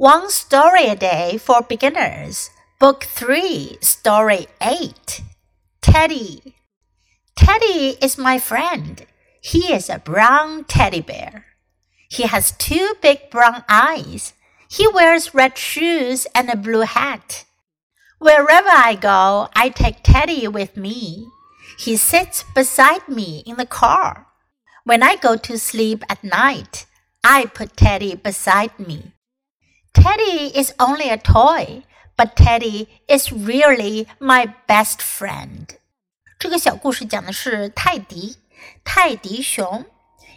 One Story a Day for Beginners, Book 3, Story 8. Teddy. Teddy is my friend. He is a brown teddy bear. He has two big brown eyes. He wears red shoes and a blue hat. Wherever I go, I take Teddy with me. He sits beside me in the car. When I go to sleep at night, I put Teddy beside me. Teddy is only a toy, but Teddy is really my best friend. 这个小故事讲的是泰迪，泰迪熊，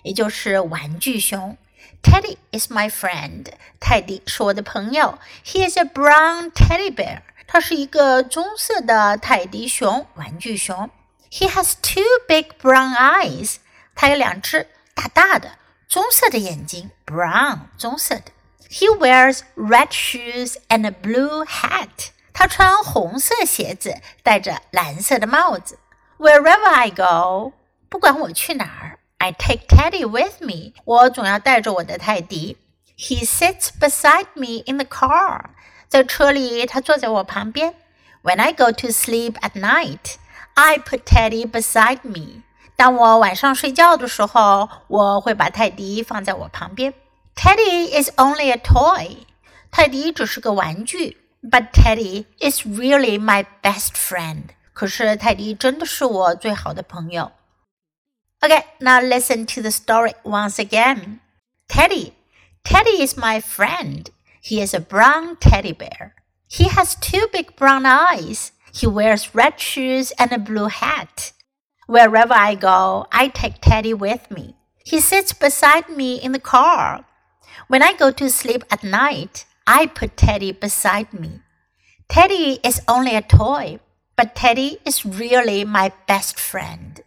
也就是玩具熊。Teddy is my friend. 泰迪是我的朋友。He is a brown teddy bear. 他是一个棕色的泰迪熊，玩具熊。He has two big brown eyes. 他有两只大大的棕色的眼睛，brown 棕色的。 he wears red shoes and a blue hat. 他穿红色鞋子，戴着蓝色的帽子。Wherever I go，不管我去哪儿，I take Teddy with me。我总要带着我的泰迪。He sits beside me in the car。在车里，他坐在我旁边。When I go to sleep at night, I put Teddy beside me。当我晚上睡觉的时候，我会把泰迪放在我旁边。 Teddy is only a toy. 泰迪只是个玩具，but Teddy is really my best friend. 可是泰迪真的是我最好的朋友。Okay, now listen to the story once again. Teddy. Teddy is my friend. He is a brown teddy bear. He has two big brown eyes. He wears red shoes and a blue hat. Wherever I go, I take Teddy with me. He sits beside me in the car. when I go to sleep at night, I put Teddy beside me. Teddy is only a toy, but Teddy is really my best friend.